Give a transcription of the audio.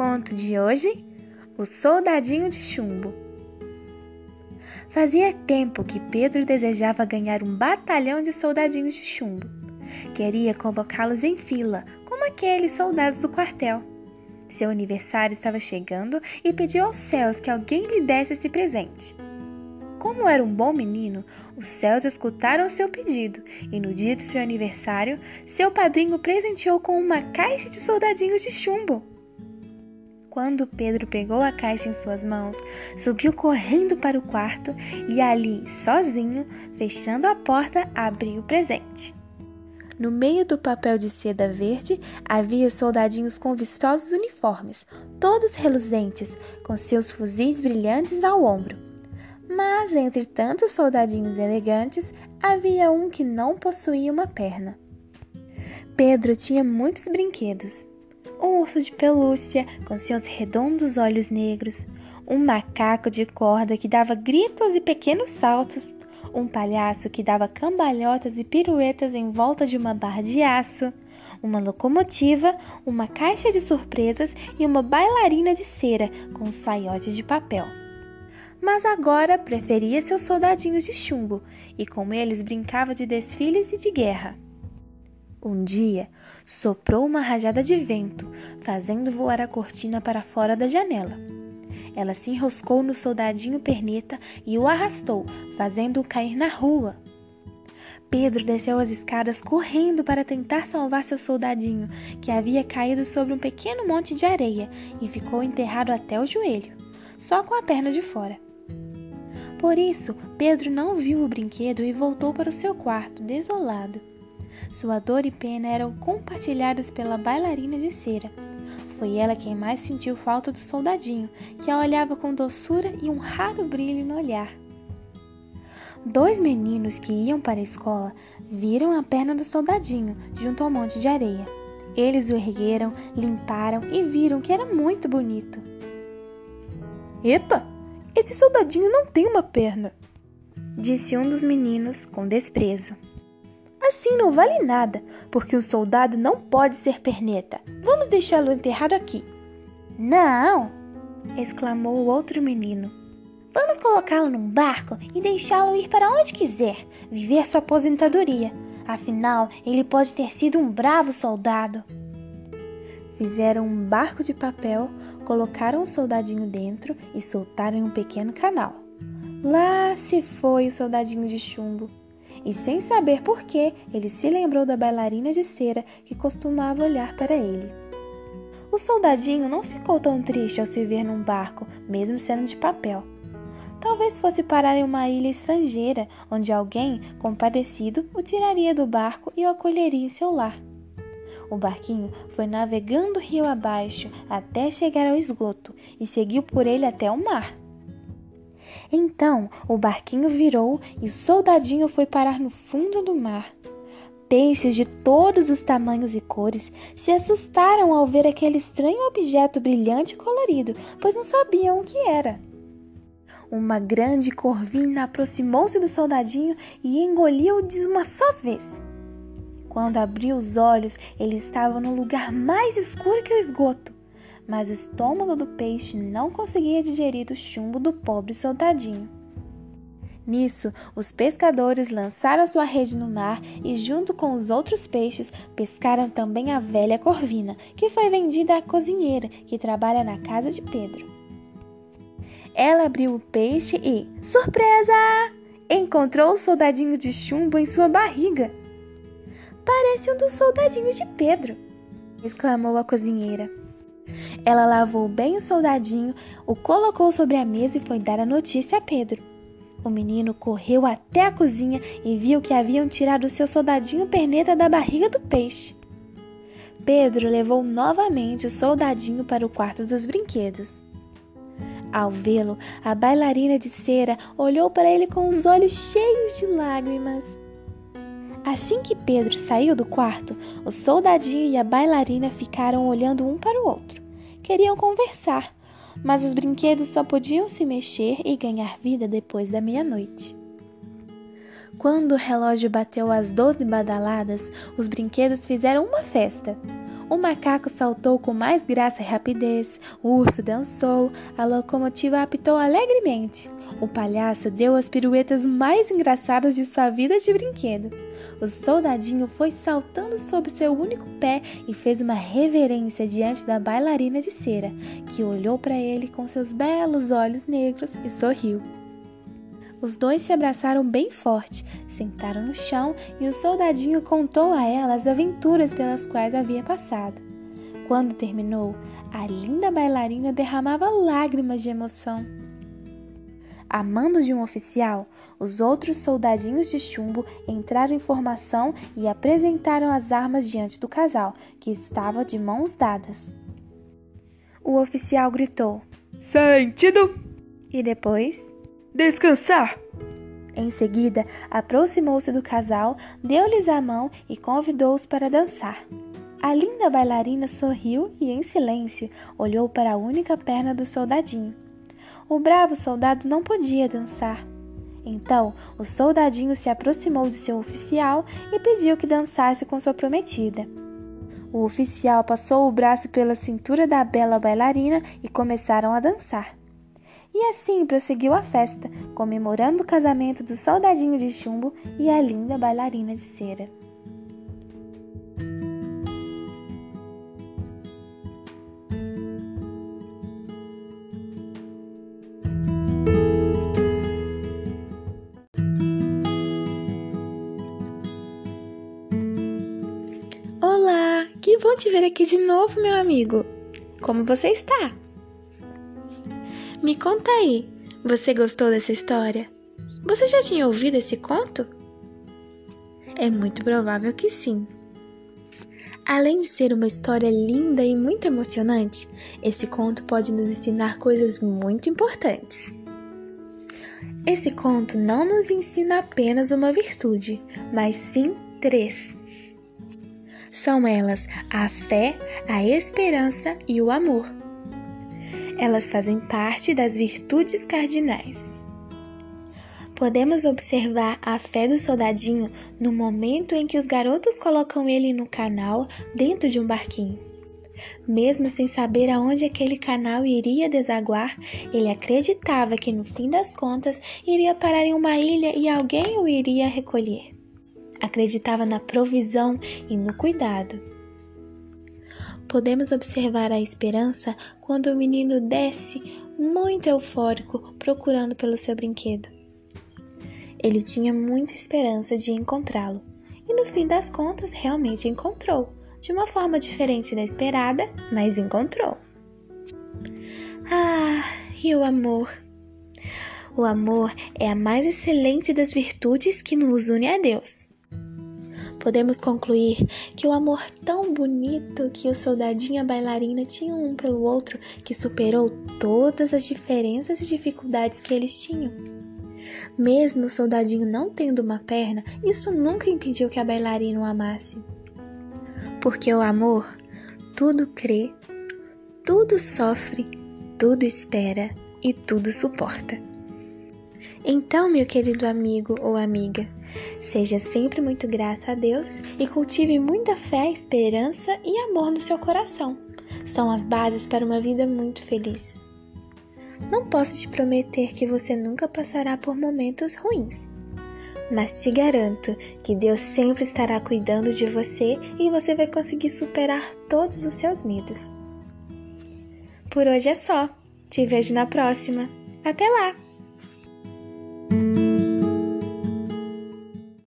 conto de hoje: O Soldadinho de Chumbo. Fazia tempo que Pedro desejava ganhar um batalhão de soldadinhos de chumbo. Queria colocá-los em fila, como aqueles soldados do quartel. Seu aniversário estava chegando e pediu aos céus que alguém lhe desse esse presente. Como era um bom menino, os céus escutaram seu pedido e no dia de seu aniversário, seu padrinho presenteou com uma caixa de soldadinhos de chumbo. Quando Pedro pegou a caixa em suas mãos, subiu correndo para o quarto e ali, sozinho, fechando a porta, abriu o presente. No meio do papel de seda verde havia soldadinhos com vistosos uniformes, todos reluzentes, com seus fuzis brilhantes ao ombro. Mas entre tantos soldadinhos elegantes, havia um que não possuía uma perna. Pedro tinha muitos brinquedos um urso de pelúcia com seus redondos olhos negros, um macaco de corda que dava gritos e pequenos saltos, um palhaço que dava cambalhotas e piruetas em volta de uma barra de aço, uma locomotiva, uma caixa de surpresas e uma bailarina de cera com um saiote de papel. Mas agora preferia seus soldadinhos de chumbo e com eles brincava de desfiles e de guerra. Um dia, soprou uma rajada de vento, fazendo voar a cortina para fora da janela. Ela se enroscou no soldadinho perneta e o arrastou, fazendo-o cair na rua. Pedro desceu as escadas correndo para tentar salvar seu soldadinho, que havia caído sobre um pequeno monte de areia e ficou enterrado até o joelho, só com a perna de fora. Por isso, Pedro não viu o brinquedo e voltou para o seu quarto, desolado. Sua dor e pena eram compartilhadas pela bailarina de cera. Foi ela quem mais sentiu falta do soldadinho, que a olhava com doçura e um raro brilho no olhar. Dois meninos que iam para a escola viram a perna do soldadinho junto ao monte de areia. Eles o ergueram, limparam e viram que era muito bonito. Epa! Esse soldadinho não tem uma perna! Disse um dos meninos com desprezo. Assim não vale nada, porque o soldado não pode ser perneta. Vamos deixá-lo enterrado aqui. Não! exclamou o outro menino. Vamos colocá-lo num barco e deixá-lo ir para onde quiser, viver sua aposentadoria. Afinal, ele pode ter sido um bravo soldado. Fizeram um barco de papel, colocaram o soldadinho dentro e soltaram em um pequeno canal. Lá se foi o soldadinho de chumbo e, sem saber por que, ele se lembrou da bailarina de cera que costumava olhar para ele. O soldadinho não ficou tão triste ao se ver num barco, mesmo sendo de papel. Talvez fosse parar em uma ilha estrangeira, onde alguém, compadecido, o tiraria do barco e o acolheria em seu lar. O barquinho foi navegando rio abaixo até chegar ao esgoto e seguiu por ele até o mar. Então o barquinho virou e o soldadinho foi parar no fundo do mar. Peixes de todos os tamanhos e cores se assustaram ao ver aquele estranho objeto brilhante e colorido, pois não sabiam o que era. Uma grande corvina aproximou-se do soldadinho e engoliu-o de uma só vez. Quando abriu os olhos, ele estava no lugar mais escuro que o esgoto mas o estômago do peixe não conseguia digerir o chumbo do pobre soldadinho. Nisso, os pescadores lançaram sua rede no mar e, junto com os outros peixes, pescaram também a velha corvina, que foi vendida à cozinheira que trabalha na casa de Pedro. Ela abriu o peixe e, surpresa! Encontrou o soldadinho de chumbo em sua barriga. Parece um dos soldadinhos de Pedro, exclamou a cozinheira. Ela lavou bem o soldadinho, o colocou sobre a mesa e foi dar a notícia a Pedro. O menino correu até a cozinha e viu que haviam tirado seu soldadinho perneta da barriga do peixe. Pedro levou novamente o soldadinho para o quarto dos brinquedos. Ao vê-lo, a bailarina de cera olhou para ele com os olhos cheios de lágrimas. Assim que Pedro saiu do quarto, o soldadinho e a bailarina ficaram olhando um para o outro. Queriam conversar, mas os brinquedos só podiam se mexer e ganhar vida depois da meia-noite. Quando o relógio bateu às doze badaladas, os brinquedos fizeram uma festa. O macaco saltou com mais graça e rapidez, o urso dançou, a locomotiva apitou alegremente. O palhaço deu as piruetas mais engraçadas de sua vida de brinquedo. O soldadinho foi saltando sobre seu único pé e fez uma reverência diante da bailarina de cera, que olhou para ele com seus belos olhos negros e sorriu. Os dois se abraçaram bem forte, sentaram no chão e o soldadinho contou a ela as aventuras pelas quais havia passado. Quando terminou, a linda bailarina derramava lágrimas de emoção. A mando de um oficial, os outros soldadinhos de chumbo entraram em formação e apresentaram as armas diante do casal, que estava de mãos dadas. O oficial gritou: Sentido! E depois: Descansar! Em seguida, aproximou-se do casal, deu-lhes a mão e convidou-os para dançar. A linda bailarina sorriu e, em silêncio, olhou para a única perna do soldadinho. O bravo soldado não podia dançar. Então, o soldadinho se aproximou de seu oficial e pediu que dançasse com sua prometida. O oficial passou o braço pela cintura da bela bailarina e começaram a dançar. E assim prosseguiu a festa, comemorando o casamento do soldadinho de chumbo e a linda bailarina de cera. Bom te ver aqui de novo, meu amigo. Como você está? Me conta aí, você gostou dessa história? Você já tinha ouvido esse conto? É muito provável que sim. Além de ser uma história linda e muito emocionante, esse conto pode nos ensinar coisas muito importantes. Esse conto não nos ensina apenas uma virtude, mas sim três. São elas a fé, a esperança e o amor. Elas fazem parte das virtudes cardinais. Podemos observar a fé do soldadinho no momento em que os garotos colocam ele no canal dentro de um barquinho. Mesmo sem saber aonde aquele canal iria desaguar, ele acreditava que no fim das contas iria parar em uma ilha e alguém o iria recolher. Acreditava na provisão e no cuidado podemos observar a esperança quando o menino desce muito eufórico procurando pelo seu brinquedo. Ele tinha muita esperança de encontrá-lo e no fim das contas realmente encontrou, de uma forma diferente da esperada, mas encontrou. Ah, e o amor? O amor é a mais excelente das virtudes que nos une a Deus podemos concluir que o amor tão bonito que o soldadinho e a bailarina tinham um pelo outro que superou todas as diferenças e dificuldades que eles tinham. Mesmo o soldadinho não tendo uma perna, isso nunca impediu que a bailarina o amasse. Porque o amor tudo crê, tudo sofre, tudo espera e tudo suporta. Então, meu querido amigo ou amiga, seja sempre muito grato a Deus e cultive muita fé, esperança e amor no seu coração. São as bases para uma vida muito feliz. Não posso te prometer que você nunca passará por momentos ruins, mas te garanto que Deus sempre estará cuidando de você e você vai conseguir superar todos os seus medos. Por hoje é só. Te vejo na próxima. Até lá!